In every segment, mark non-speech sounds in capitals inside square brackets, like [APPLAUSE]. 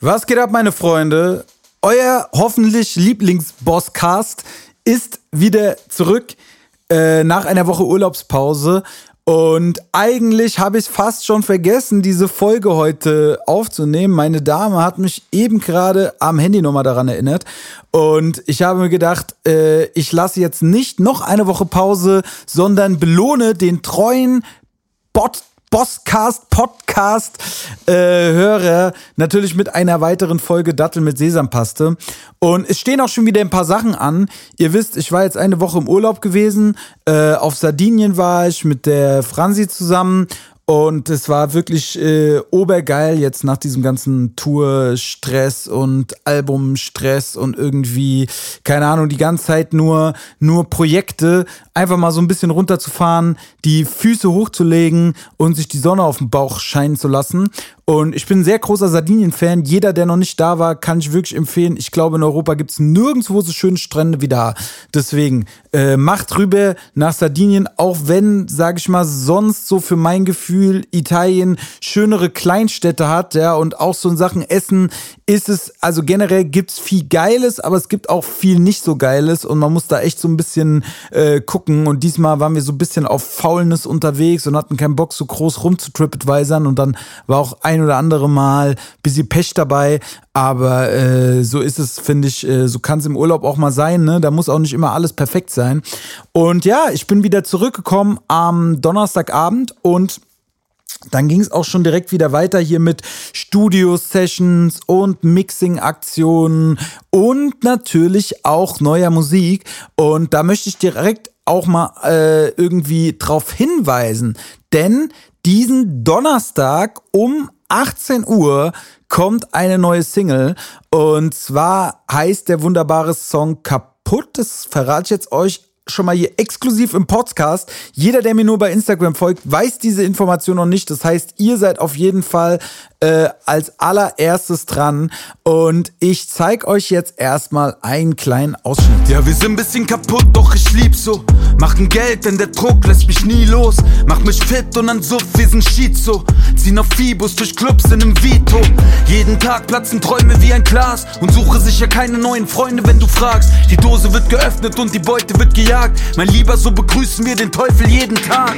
Was geht ab, meine Freunde? Euer hoffentlich Lieblingsbosscast ist wieder zurück äh, nach einer Woche Urlaubspause. Und eigentlich habe ich fast schon vergessen, diese Folge heute aufzunehmen. Meine Dame hat mich eben gerade am Handy nochmal daran erinnert. Und ich habe mir gedacht, äh, ich lasse jetzt nicht noch eine Woche Pause, sondern belohne den treuen Bot Bosscast Podcast äh, Hörer natürlich mit einer weiteren Folge Dattel mit Sesampaste. Und es stehen auch schon wieder ein paar Sachen an. Ihr wisst, ich war jetzt eine Woche im Urlaub gewesen. Äh, auf Sardinien war ich mit der Franzi zusammen und es war wirklich äh, obergeil jetzt nach diesem ganzen Tour-Stress und Album-Stress und irgendwie, keine Ahnung, die ganze Zeit nur, nur Projekte, einfach mal so ein bisschen runterzufahren, die Füße hochzulegen und sich die Sonne auf dem Bauch scheinen zu lassen. Und ich bin ein sehr großer Sardinien-Fan. Jeder, der noch nicht da war, kann ich wirklich empfehlen. Ich glaube, in Europa gibt es nirgendwo so schöne Strände wie da. Deswegen äh, macht rüber nach Sardinien, auch wenn, sage ich mal, sonst so für mein Gefühl Italien schönere Kleinstädte hat, ja, und auch so in Sachen Essen ist es, also generell gibt's viel Geiles, aber es gibt auch viel nicht so Geiles und man muss da echt so ein bisschen äh, gucken. Und diesmal waren wir so ein bisschen auf Faulness unterwegs und hatten keinen Bock, so groß rum zu TripAdvisern und dann war auch ein oder andere Mal bisschen Pech dabei. Aber äh, so ist es, finde ich, äh, so kann es im Urlaub auch mal sein. Ne? Da muss auch nicht immer alles perfekt sein. Und ja, ich bin wieder zurückgekommen am Donnerstagabend und dann ging es auch schon direkt wieder weiter hier mit Studio-Sessions und Mixing-Aktionen und natürlich auch neuer Musik. Und da möchte ich direkt auch mal äh, irgendwie drauf hinweisen, denn diesen Donnerstag um 18 Uhr kommt eine neue Single und zwar heißt der wunderbare Song Kaputt. Das verrate ich jetzt euch schon mal hier exklusiv im Podcast. Jeder, der mir nur bei Instagram folgt, weiß diese Information noch nicht. Das heißt, ihr seid auf jeden Fall äh, als allererstes dran. Und ich zeig euch jetzt erstmal einen kleinen Ausschnitt. Ja, wir sind ein bisschen kaputt, doch ich lieb so. Machen Geld, denn der Druck lässt mich nie los. Mach mich fit und dann Suff, wir sind Schizo. Ziehen auf Fibus durch Clubs in einem Vito. Jeden Tag platzen Träume wie ein Glas. Und suche sicher keine neuen Freunde, wenn du fragst. Die Dose wird geöffnet und die Beute wird gejagt. Mein Lieber, so begrüßen wir den Teufel jeden Tag.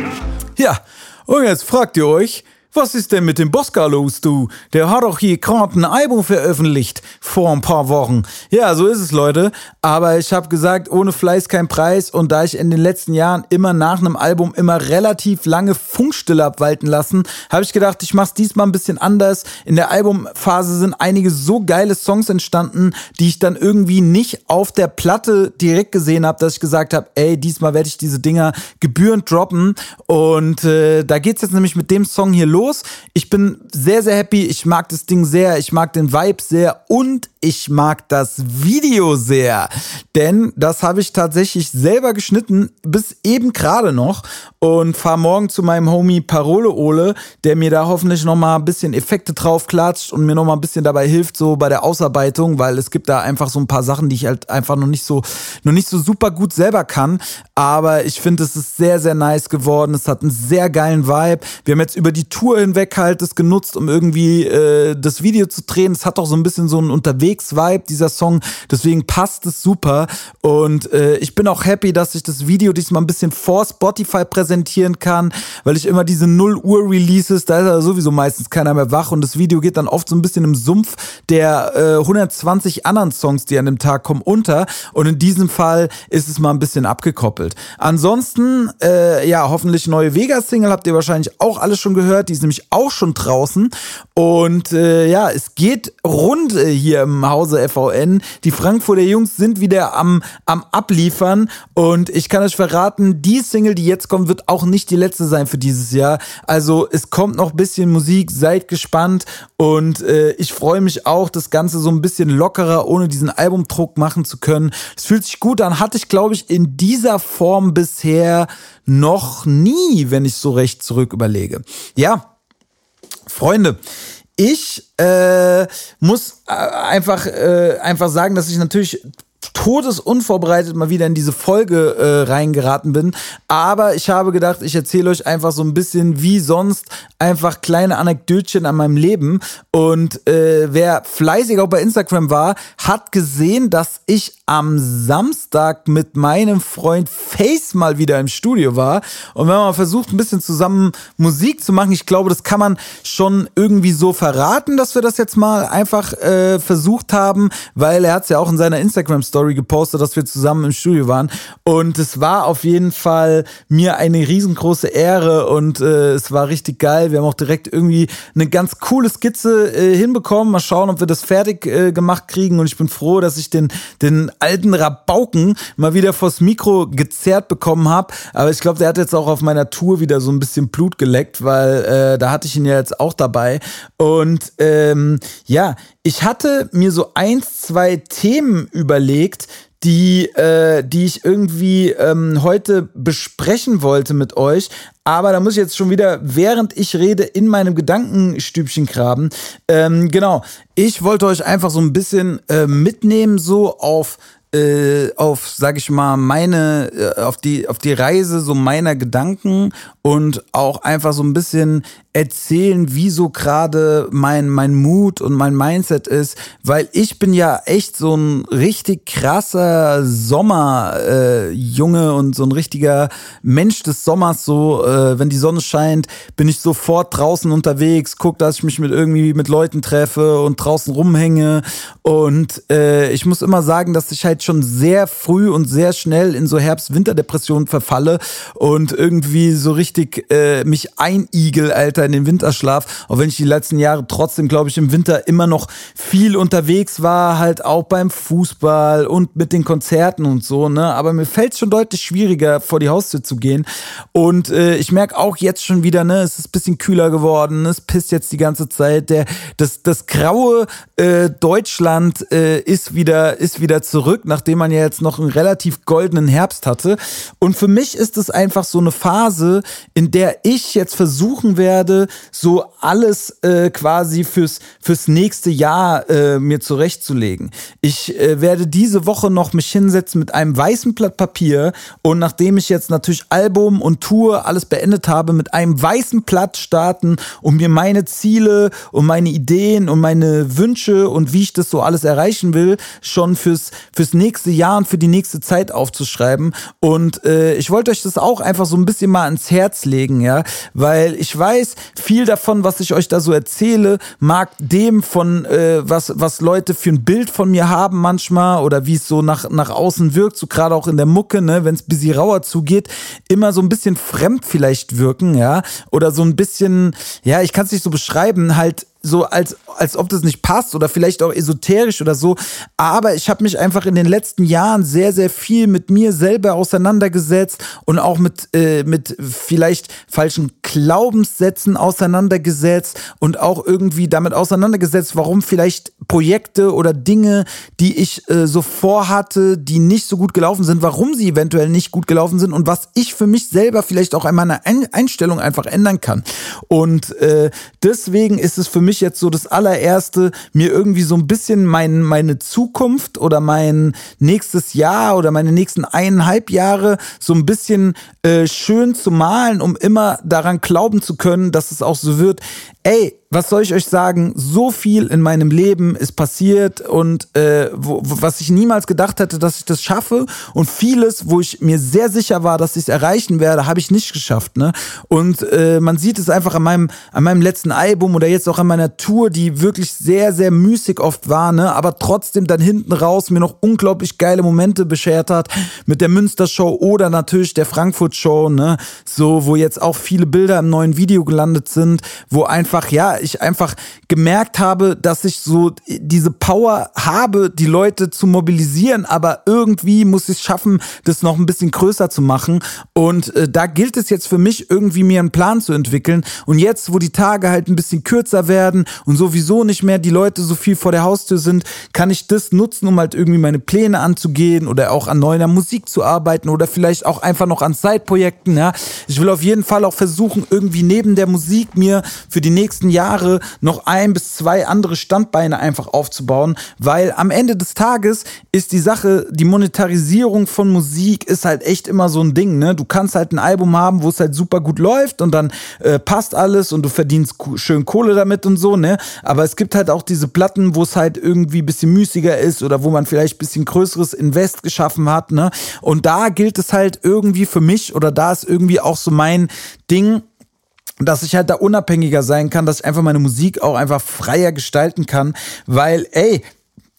Ja, und jetzt fragt ihr euch, was ist denn mit dem Bosca los, du? Der hat doch hier gerade ein Album veröffentlicht vor ein paar Wochen. Ja, so ist es, Leute. Aber ich habe gesagt, ohne Fleiß kein Preis. Und da ich in den letzten Jahren immer nach einem Album immer relativ lange Funkstille abwalten lassen, habe ich gedacht, ich mach's diesmal ein bisschen anders. In der Albumphase sind einige so geile Songs entstanden, die ich dann irgendwie nicht auf der Platte direkt gesehen habe, dass ich gesagt habe, ey, diesmal werde ich diese Dinger gebührend droppen. Und äh, da geht's jetzt nämlich mit dem Song hier los los. Ich bin sehr, sehr happy. Ich mag das Ding sehr. Ich mag den Vibe sehr. Und ich mag das Video sehr. Denn das habe ich tatsächlich selber geschnitten, bis eben gerade noch. Und fahre morgen zu meinem Homie Parole Ole, der mir da hoffentlich nochmal ein bisschen Effekte drauf klatscht und mir nochmal ein bisschen dabei hilft, so bei der Ausarbeitung, weil es gibt da einfach so ein paar Sachen, die ich halt einfach noch nicht so, noch nicht so super gut selber kann. Aber ich finde, es ist sehr, sehr nice geworden. Es hat einen sehr geilen Vibe. Wir haben jetzt über die Tour hinweg halt das genutzt, um irgendwie äh, das Video zu drehen. Es hat auch so ein bisschen so einen Unterwegs-Vibe, dieser Song. Deswegen passt es super. Und äh, ich bin auch happy, dass ich das Video diesmal ein bisschen vor Spotify präsentieren kann, weil ich immer diese 0 Uhr Releases, da ist ja sowieso meistens keiner mehr wach und das Video geht dann oft so ein bisschen im Sumpf der äh, 120 anderen Songs, die an dem Tag kommen, unter. Und in diesem Fall ist es mal ein bisschen abgekoppelt. Ansonsten, äh, ja, hoffentlich neue Vegas-Single habt ihr wahrscheinlich auch alles schon gehört. Die ist nämlich auch schon draußen. Und äh, ja, es geht rund äh, hier im Hause FVN. Die Frankfurter Jungs sind wieder am, am Abliefern. Und ich kann euch verraten, die Single, die jetzt kommt, wird auch nicht die letzte sein für dieses Jahr. Also es kommt noch ein bisschen Musik, seid gespannt. Und äh, ich freue mich auch, das Ganze so ein bisschen lockerer, ohne diesen Albumdruck machen zu können. Es fühlt sich gut an. Hatte ich, glaube ich, in dieser Form bisher noch nie, wenn ich so recht zurück überlege. Ja, Freunde, ich äh, muss äh, einfach, äh, einfach sagen, dass ich natürlich todesunvorbereitet mal wieder in diese Folge äh, reingeraten bin. Aber ich habe gedacht, ich erzähle euch einfach so ein bisschen wie sonst einfach kleine Anekdötchen an meinem Leben. Und äh, wer fleißig auch bei Instagram war, hat gesehen, dass ich am Samstag mit meinem Freund Face mal wieder im Studio war. Und wenn man versucht, ein bisschen zusammen Musik zu machen, ich glaube, das kann man schon irgendwie so verraten, dass wir das jetzt mal einfach äh, versucht haben, weil er hat es ja auch in seiner Instagram-Story gepostet, dass wir zusammen im Studio waren. Und es war auf jeden Fall mir eine riesengroße Ehre und äh, es war richtig geil. Wir haben auch direkt irgendwie eine ganz coole Skizze äh, hinbekommen. Mal schauen, ob wir das fertig äh, gemacht kriegen. Und ich bin froh, dass ich den, den alten Rabauken mal wieder vors Mikro gezerrt bekommen habe. Aber ich glaube, der hat jetzt auch auf meiner Tour wieder so ein bisschen Blut geleckt, weil äh, da hatte ich ihn ja jetzt auch dabei. Und ähm, ja, ich hatte mir so ein, zwei Themen überlegt, die, äh, die ich irgendwie ähm, heute besprechen wollte mit euch. Aber da muss ich jetzt schon wieder, während ich rede, in meinem Gedankenstübchen graben. Ähm, genau, ich wollte euch einfach so ein bisschen äh, mitnehmen, so auf äh, auf, sag ich mal, meine, äh, auf die, auf die Reise so meiner Gedanken und auch einfach so ein bisschen erzählen, wie so gerade mein, mein Mut und mein Mindset ist, weil ich bin ja echt so ein richtig krasser Sommerjunge äh, und so ein richtiger Mensch des Sommers, so, äh, wenn die Sonne scheint, bin ich sofort draußen unterwegs, guck, dass ich mich mit irgendwie mit Leuten treffe und draußen rumhänge. Und äh, ich muss immer sagen, dass ich halt schon sehr früh und sehr schnell in so Herbst-Winter-Depressionen verfalle und irgendwie so richtig äh, mich einigel, Alter, in den Winterschlaf. Auch wenn ich die letzten Jahre trotzdem, glaube ich, im Winter immer noch viel unterwegs war, halt auch beim Fußball und mit den Konzerten und so, ne? Aber mir fällt es schon deutlich schwieriger, vor die Haustür zu gehen. Und äh, ich merke auch jetzt schon wieder, ne, es ist ein bisschen kühler geworden, es pisst jetzt die ganze Zeit. Der, das, das graue äh, Deutschland äh, ist wieder, ist wieder zurück, nachdem man ja jetzt noch einen relativ goldenen Herbst hatte. Und für mich ist es einfach so eine Phase, in der ich jetzt versuchen werde, so alles äh, quasi fürs, fürs nächste Jahr äh, mir zurechtzulegen. Ich äh, werde diese Woche noch mich hinsetzen mit einem weißen Blatt Papier und nachdem ich jetzt natürlich Album und Tour alles beendet habe, mit einem weißen Blatt starten, um mir meine Ziele und meine Ideen und meine Wünsche und wie ich das so alles erreichen will, schon fürs, fürs nächste Jahr und für die nächste Zeit aufzuschreiben. Und äh, ich wollte euch das auch einfach so ein bisschen mal ans Herz legen, ja, weil ich weiß, viel davon, was ich euch da so erzähle, mag dem von, äh, was, was Leute für ein Bild von mir haben manchmal oder wie es so nach, nach außen wirkt, so gerade auch in der Mucke, ne, wenn es busy rauer zugeht, immer so ein bisschen fremd vielleicht wirken, ja, oder so ein bisschen, ja, ich kann es nicht so beschreiben, halt so als, als ob das nicht passt oder vielleicht auch esoterisch oder so. Aber ich habe mich einfach in den letzten Jahren sehr, sehr viel mit mir selber auseinandergesetzt und auch mit, äh, mit vielleicht falschen Glaubenssätzen auseinandergesetzt und auch irgendwie damit auseinandergesetzt, warum vielleicht Projekte oder Dinge, die ich äh, so vorhatte, die nicht so gut gelaufen sind, warum sie eventuell nicht gut gelaufen sind und was ich für mich selber vielleicht auch an meiner Einstellung einfach ändern kann. Und äh, deswegen ist es für mich mich jetzt so das allererste, mir irgendwie so ein bisschen mein, meine Zukunft oder mein nächstes Jahr oder meine nächsten eineinhalb Jahre so ein bisschen äh, schön zu malen, um immer daran glauben zu können, dass es auch so wird. Ey, was soll ich euch sagen? So viel in meinem Leben ist passiert und äh, wo, was ich niemals gedacht hätte, dass ich das schaffe und vieles, wo ich mir sehr sicher war, dass ich es erreichen werde, habe ich nicht geschafft. Ne? Und äh, man sieht es einfach an meinem, an meinem letzten Album oder jetzt auch an meiner Tour, die wirklich sehr, sehr müßig oft war, ne? aber trotzdem dann hinten raus mir noch unglaublich geile Momente beschert hat mit der Münster-Show oder natürlich der Frankfurt-Show, ne? so wo jetzt auch viele Bilder im neuen Video gelandet sind, wo einfach, ja, ich einfach gemerkt habe, dass ich so diese Power habe, die Leute zu mobilisieren, aber irgendwie muss ich es schaffen, das noch ein bisschen größer zu machen. Und äh, da gilt es jetzt für mich, irgendwie mir einen Plan zu entwickeln. Und jetzt, wo die Tage halt ein bisschen kürzer werden und sowieso nicht mehr die Leute so viel vor der Haustür sind, kann ich das nutzen, um halt irgendwie meine Pläne anzugehen oder auch an neuer Musik zu arbeiten oder vielleicht auch einfach noch an Zeitprojekten. Ja. Ich will auf jeden Fall auch versuchen, irgendwie neben der Musik mir für die nächsten Jahre Jahre noch ein bis zwei andere Standbeine einfach aufzubauen, weil am Ende des Tages ist die Sache, die Monetarisierung von Musik ist halt echt immer so ein Ding, ne? Du kannst halt ein Album haben, wo es halt super gut läuft und dann äh, passt alles und du verdienst schön Kohle damit und so, ne? Aber es gibt halt auch diese Platten, wo es halt irgendwie ein bisschen müßiger ist oder wo man vielleicht ein bisschen größeres Invest geschaffen hat, ne? Und da gilt es halt irgendwie für mich oder da ist irgendwie auch so mein Ding, dass ich halt da unabhängiger sein kann, dass ich einfach meine Musik auch einfach freier gestalten kann, weil, ey,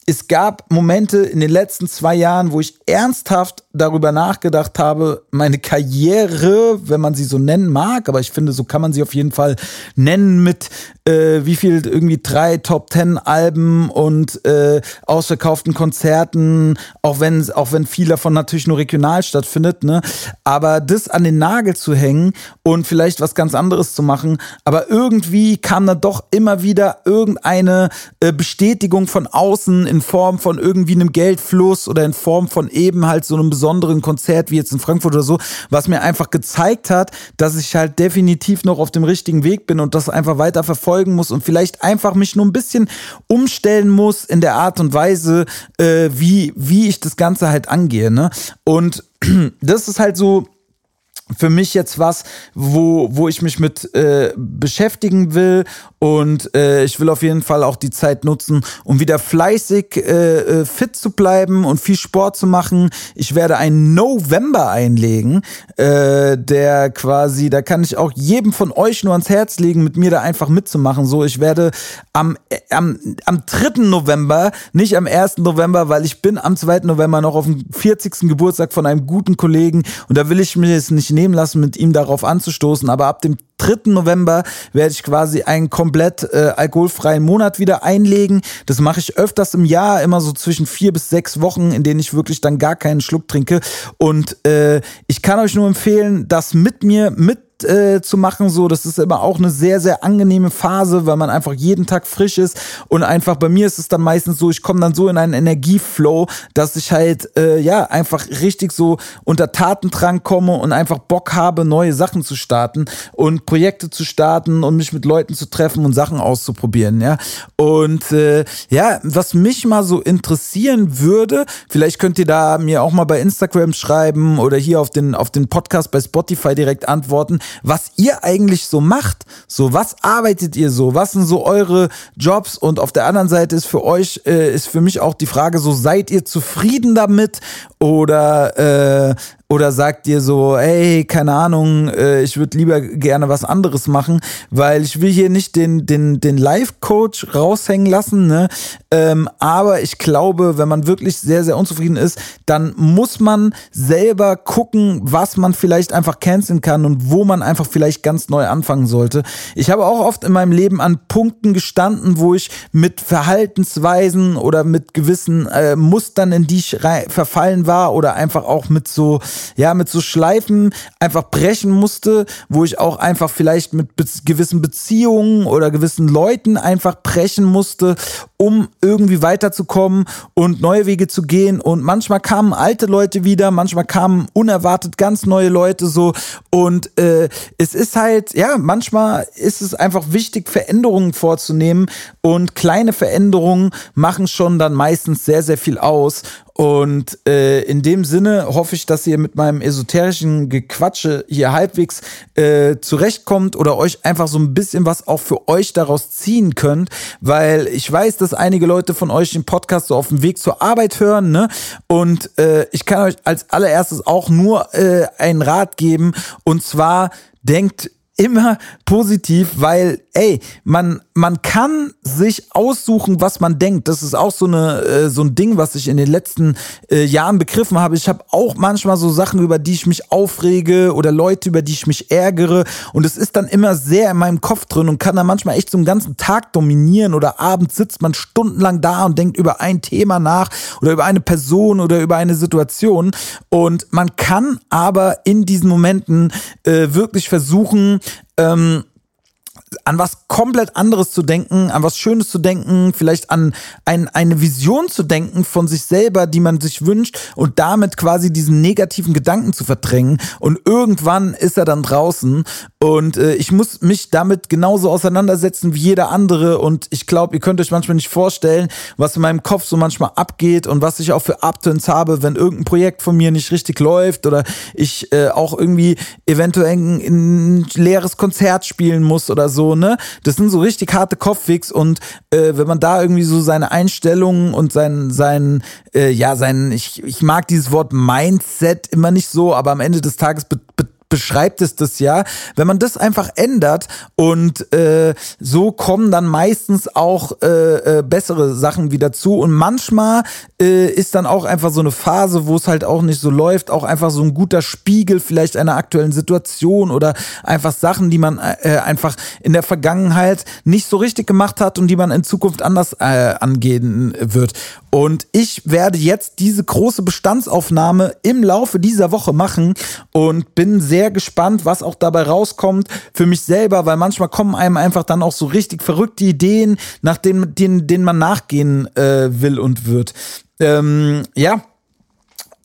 es gab Momente in den letzten zwei Jahren, wo ich ernsthaft darüber nachgedacht habe, meine Karriere, wenn man sie so nennen mag, aber ich finde, so kann man sie auf jeden Fall nennen mit äh, wie viel irgendwie drei Top Ten Alben und äh, ausverkauften Konzerten, auch wenn auch wenn viel davon natürlich nur regional stattfindet, ne? Aber das an den Nagel zu hängen und vielleicht was ganz anderes zu machen, aber irgendwie kam da doch immer wieder irgendeine äh, Bestätigung von außen in Form von irgendwie einem Geldfluss oder in Form von eben halt so einem besonderen Konzert wie jetzt in Frankfurt oder so, was mir einfach gezeigt hat, dass ich halt definitiv noch auf dem richtigen Weg bin und das einfach weiter verfolge folgen muss und vielleicht einfach mich nur ein bisschen umstellen muss in der Art und Weise, äh, wie, wie ich das Ganze halt angehe. Ne? Und [CLEARS THROAT] das ist halt so für mich jetzt was, wo, wo ich mich mit äh, beschäftigen will und äh, ich will auf jeden Fall auch die Zeit nutzen, um wieder fleißig äh, äh, fit zu bleiben und viel Sport zu machen. Ich werde einen November einlegen, äh, der quasi, da kann ich auch jedem von euch nur ans Herz legen, mit mir da einfach mitzumachen. So, ich werde am, äh, am, am 3. November, nicht am 1. November, weil ich bin am 2. November noch auf dem 40. Geburtstag von einem guten Kollegen und da will ich mir jetzt nicht lassen, mit ihm darauf anzustoßen, aber ab dem 3. November werde ich quasi einen komplett äh, alkoholfreien Monat wieder einlegen. Das mache ich öfters im Jahr, immer so zwischen vier bis sechs Wochen, in denen ich wirklich dann gar keinen Schluck trinke. Und äh, ich kann euch nur empfehlen, das mit mir mit äh, zu machen. So, das ist immer auch eine sehr, sehr angenehme Phase, weil man einfach jeden Tag frisch ist. Und einfach bei mir ist es dann meistens so, ich komme dann so in einen Energieflow, dass ich halt äh, ja einfach richtig so unter Tatendrang komme und einfach Bock habe, neue Sachen zu starten und Projekte zu starten und mich mit Leuten zu treffen und Sachen auszuprobieren. Ja. Und äh, ja, was mich mal so interessieren würde, vielleicht könnt ihr da mir auch mal bei Instagram schreiben oder hier auf den, auf den Podcast bei Spotify direkt antworten was ihr eigentlich so macht. So, was arbeitet ihr so? Was sind so eure Jobs? Und auf der anderen Seite ist für euch, äh, ist für mich auch die Frage so, seid ihr zufrieden damit? Oder äh, oder sagt ihr so, ey, keine Ahnung, äh, ich würde lieber gerne was anderes machen, weil ich will hier nicht den, den, den Life-Coach raushängen lassen, ne? Ähm, aber ich glaube, wenn man wirklich sehr, sehr unzufrieden ist, dann muss man selber gucken, was man vielleicht einfach canceln kann und wo man einfach vielleicht ganz neu anfangen sollte. Ich habe auch oft in meinem Leben an Punkten gestanden, wo ich mit Verhaltensweisen oder mit gewissen äh, Mustern, in die ich verfallen war oder einfach auch mit so ja, mit so Schleifen einfach brechen musste, wo ich auch einfach vielleicht mit be gewissen Beziehungen oder gewissen Leuten einfach brechen musste, um irgendwie weiterzukommen und neue Wege zu gehen. Und manchmal kamen alte Leute wieder, manchmal kamen unerwartet ganz neue Leute so. Und äh, es ist halt, ja, manchmal ist es einfach wichtig, Veränderungen vorzunehmen. Und kleine Veränderungen machen schon dann meistens sehr, sehr viel aus. Und äh, in dem Sinne hoffe ich, dass ihr mit meinem esoterischen Gequatsche hier halbwegs äh, zurechtkommt oder euch einfach so ein bisschen was auch für euch daraus ziehen könnt, weil ich weiß, dass einige Leute von euch den Podcast so auf dem Weg zur Arbeit hören, ne? Und äh, ich kann euch als allererstes auch nur äh, einen Rat geben und zwar denkt immer positiv, weil, ey, man, man kann sich aussuchen, was man denkt. Das ist auch so, eine, äh, so ein Ding, was ich in den letzten äh, Jahren begriffen habe. Ich habe auch manchmal so Sachen, über die ich mich aufrege oder Leute, über die ich mich ärgere. Und es ist dann immer sehr in meinem Kopf drin und kann dann manchmal echt so einen ganzen Tag dominieren oder abends sitzt man stundenlang da und denkt über ein Thema nach oder über eine Person oder über eine Situation. Und man kann aber in diesen Momenten äh, wirklich versuchen, ähm, an was komplett anderes zu denken, an was Schönes zu denken, vielleicht an ein, eine Vision zu denken von sich selber, die man sich wünscht und damit quasi diesen negativen Gedanken zu verdrängen. Und irgendwann ist er dann draußen und äh, ich muss mich damit genauso auseinandersetzen wie jeder andere. Und ich glaube, ihr könnt euch manchmal nicht vorstellen, was in meinem Kopf so manchmal abgeht und was ich auch für Upturns habe, wenn irgendein Projekt von mir nicht richtig läuft oder ich äh, auch irgendwie eventuell ein, ein leeres Konzert spielen muss oder so, ne? Das sind so richtig harte Kopfwegs und äh, wenn man da irgendwie so seine Einstellungen und sein, sein, äh, ja, sein, ich, ich mag dieses Wort Mindset immer nicht so, aber am Ende des Tages be beschreibt es das ja. Wenn man das einfach ändert und äh, so kommen dann meistens auch äh, äh, bessere Sachen wieder zu. Und manchmal äh, ist dann auch einfach so eine Phase, wo es halt auch nicht so läuft, auch einfach so ein guter Spiegel vielleicht einer aktuellen Situation oder einfach Sachen, die man äh, einfach in der Vergangenheit nicht so richtig gemacht hat und die man in Zukunft anders äh, angehen wird. Und ich werde jetzt diese große Bestandsaufnahme im Laufe dieser Woche machen und bin sehr gespannt, was auch dabei rauskommt für mich selber, weil manchmal kommen einem einfach dann auch so richtig verrückte Ideen, nach denen, denen, denen man nachgehen äh, will und wird. Ähm, ja,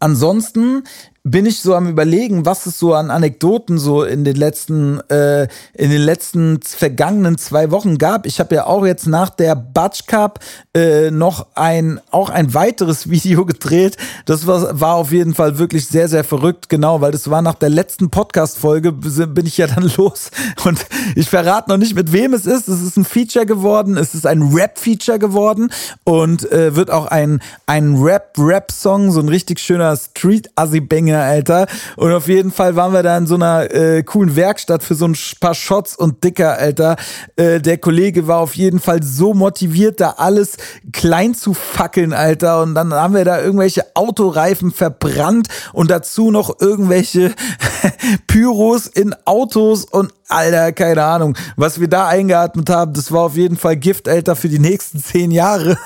ansonsten bin ich so am überlegen, was es so an Anekdoten so in den letzten äh, in den letzten vergangenen zwei Wochen gab. Ich habe ja auch jetzt nach der Batsch Cup äh, noch ein auch ein weiteres [LAUGHS] Video gedreht. Das war, war auf jeden Fall wirklich sehr sehr verrückt, genau, weil das war nach der letzten Podcast Folge bin ich ja dann [LAUGHS] los und ich verrate noch nicht mit wem es ist. Es ist ein Feature geworden, es ist ein Rap Feature geworden und äh, wird auch ein ein Rap Rap Song, so ein richtig schöner Street Assi Banger Dinge, Alter. Und auf jeden Fall waren wir da in so einer äh, coolen Werkstatt für so ein paar Shots und Dicker, Alter. Äh, der Kollege war auf jeden Fall so motiviert, da alles klein zu fackeln, Alter. Und dann haben wir da irgendwelche Autoreifen verbrannt und dazu noch irgendwelche [LAUGHS] Pyros in Autos und Alter, keine Ahnung, was wir da eingeatmet haben, das war auf jeden Fall Gift, Alter, für die nächsten zehn Jahre.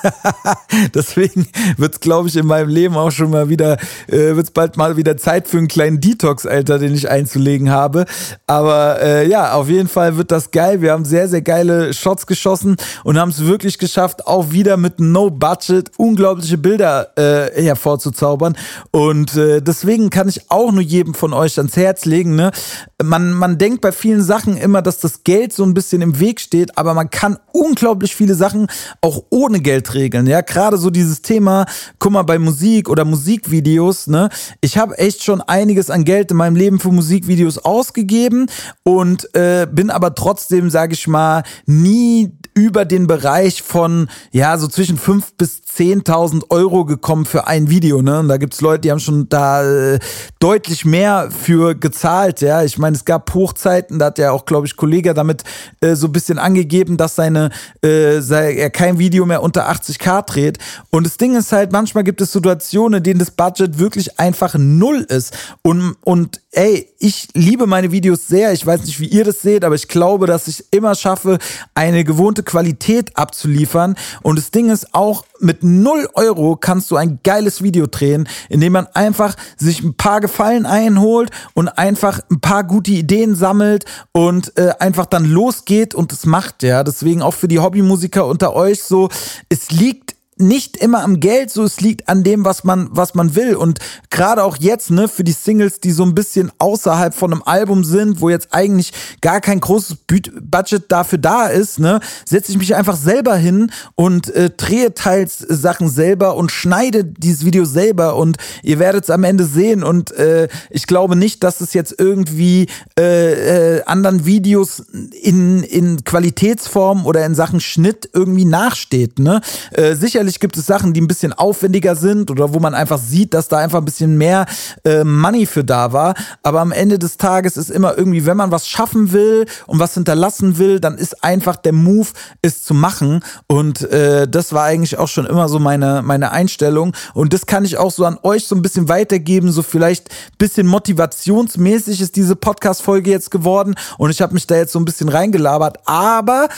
[LAUGHS] Deswegen wird's, glaube ich, in meinem Leben auch schon mal wieder, äh, wird's bald mal wieder Zeit für einen kleinen Detox, Alter, den ich einzulegen habe. Aber äh, ja, auf jeden Fall wird das geil. Wir haben sehr, sehr geile Shots geschossen und haben es wirklich geschafft, auch wieder mit No Budget unglaubliche Bilder äh, hervorzuzaubern. Und äh, deswegen kann ich auch nur jedem von euch ans Herz legen. Ne? Man, man denkt bei vielen Sachen immer, dass das Geld so ein bisschen im Weg steht, aber man kann unglaublich viele Sachen auch ohne Geld regeln. Ja, gerade so dieses Thema, guck mal, bei Musik oder Musikvideos, ne? Ich habe echt schon einiges an Geld in meinem Leben für Musikvideos ausgegeben und äh, bin aber trotzdem, sage ich mal, nie über den Bereich von, ja, so zwischen 5.000 bis 10.000 Euro gekommen für ein Video, ne? Und da gibt's Leute, die haben schon da äh, deutlich mehr für gezahlt, ja. Ich meine, es gab Hochzeiten, da hat ja auch, glaube ich, Kollege damit äh, so ein bisschen angegeben, dass seine, äh, sei, er kein Video mehr unter 80k dreht. Und das Ding ist halt, manchmal gibt es Situationen, in denen das Budget wirklich einfach null ist. Und, und ey, ich liebe meine Videos sehr. Ich weiß nicht, wie ihr das seht, aber ich glaube, dass ich immer schaffe, eine gewohnte Qualität abzuliefern. Und das Ding ist auch, mit 0 Euro kannst du ein geiles Video drehen, indem man einfach sich ein paar Gefallen einholt und einfach ein paar gute Ideen sammelt und äh, einfach dann losgeht und es macht, ja. Deswegen auch für die Hobbymusiker unter euch so, es liegt nicht immer am Geld, so es liegt an dem, was man, was man will. Und gerade auch jetzt, ne, für die Singles, die so ein bisschen außerhalb von einem Album sind, wo jetzt eigentlich gar kein großes Budget dafür da ist, ne, setze ich mich einfach selber hin und äh, drehe teils Sachen selber und schneide dieses Video selber und ihr werdet es am Ende sehen. Und äh, ich glaube nicht, dass es jetzt irgendwie äh, äh, anderen Videos in, in Qualitätsform oder in Sachen Schnitt irgendwie nachsteht. Ne? Äh, sicherlich Sicherlich gibt es Sachen, die ein bisschen aufwendiger sind oder wo man einfach sieht, dass da einfach ein bisschen mehr äh, Money für da war. Aber am Ende des Tages ist immer irgendwie, wenn man was schaffen will und was hinterlassen will, dann ist einfach der Move, es zu machen. Und äh, das war eigentlich auch schon immer so meine, meine Einstellung. Und das kann ich auch so an euch so ein bisschen weitergeben. So vielleicht bisschen motivationsmäßig ist diese Podcast-Folge jetzt geworden. Und ich habe mich da jetzt so ein bisschen reingelabert. Aber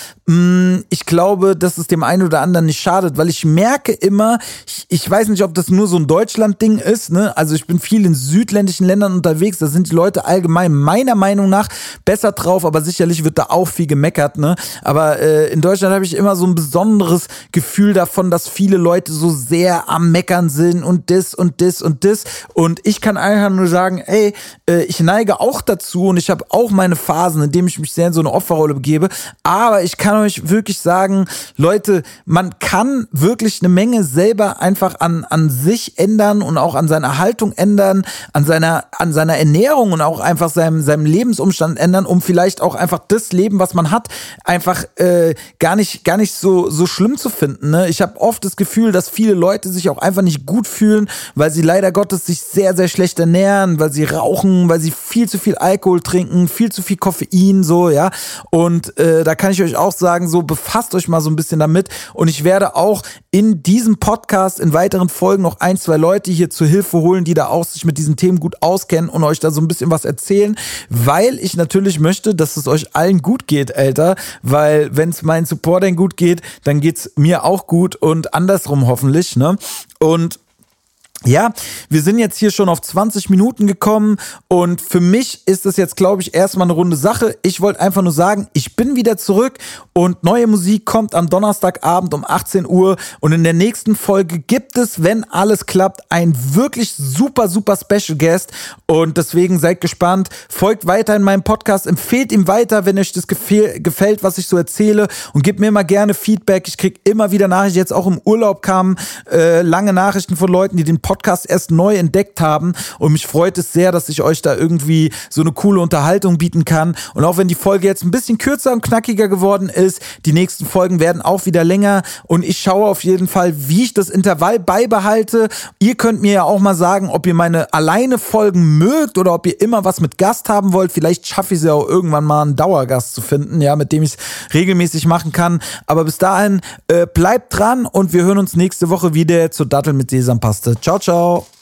ich glaube, dass es dem einen oder anderen nicht schadet, weil ich merke immer, ich, ich weiß nicht, ob das nur so ein Deutschland-Ding ist, ne? Also ich bin viel in südländischen Ländern unterwegs, da sind die Leute allgemein meiner Meinung nach besser drauf, aber sicherlich wird da auch viel gemeckert, ne? Aber äh, in Deutschland habe ich immer so ein besonderes Gefühl davon, dass viele Leute so sehr am Meckern sind und das und das und das. Und ich kann einfach nur sagen, ey, äh, ich neige auch dazu und ich habe auch meine Phasen, in denen ich mich sehr in so eine Opferrolle begebe. Aber ich kann euch wirklich sagen, Leute, man kann wirklich eine Menge selber einfach an, an sich ändern und auch an seiner Haltung ändern, an seiner, an seiner Ernährung und auch einfach seinem, seinem Lebensumstand ändern, um vielleicht auch einfach das Leben, was man hat, einfach äh, gar nicht, gar nicht so, so schlimm zu finden. Ne? Ich habe oft das Gefühl, dass viele Leute sich auch einfach nicht gut fühlen, weil sie leider Gottes sich sehr, sehr schlecht ernähren, weil sie rauchen, weil sie viel zu viel Alkohol trinken, viel zu viel Koffein, so, ja. Und äh, da kann ich euch auch sagen, so befasst euch mal so ein bisschen damit. Und ich werde auch in diesem Podcast in weiteren Folgen noch ein, zwei Leute hier zur Hilfe holen, die da auch sich mit diesen Themen gut auskennen und euch da so ein bisschen was erzählen, weil ich natürlich möchte, dass es euch allen gut geht, Alter. Weil wenn es meinen Supportern gut geht, dann geht's mir auch gut und andersrum hoffentlich, ne? Und ja, wir sind jetzt hier schon auf 20 Minuten gekommen und für mich ist das jetzt, glaube ich, erstmal eine runde Sache. Ich wollte einfach nur sagen, ich bin wieder zurück und neue Musik kommt am Donnerstagabend um 18 Uhr und in der nächsten Folge gibt es, wenn alles klappt, ein wirklich super, super Special Guest und deswegen seid gespannt. Folgt weiter in meinem Podcast, empfehlt ihm weiter, wenn euch das gefällt, was ich so erzähle und gebt mir mal gerne Feedback. Ich kriege immer wieder Nachrichten, jetzt auch im Urlaub kamen äh, lange Nachrichten von Leuten, die den Podcast Podcast erst neu entdeckt haben. Und mich freut es sehr, dass ich euch da irgendwie so eine coole Unterhaltung bieten kann. Und auch wenn die Folge jetzt ein bisschen kürzer und knackiger geworden ist, die nächsten Folgen werden auch wieder länger. Und ich schaue auf jeden Fall, wie ich das Intervall beibehalte. Ihr könnt mir ja auch mal sagen, ob ihr meine alleine Folgen mögt oder ob ihr immer was mit Gast haben wollt. Vielleicht schaffe ich es ja auch irgendwann mal einen Dauergast zu finden, ja, mit dem ich es regelmäßig machen kann. Aber bis dahin, äh, bleibt dran und wir hören uns nächste Woche wieder zur Dattel mit Sesampaste. Ciao, ciao.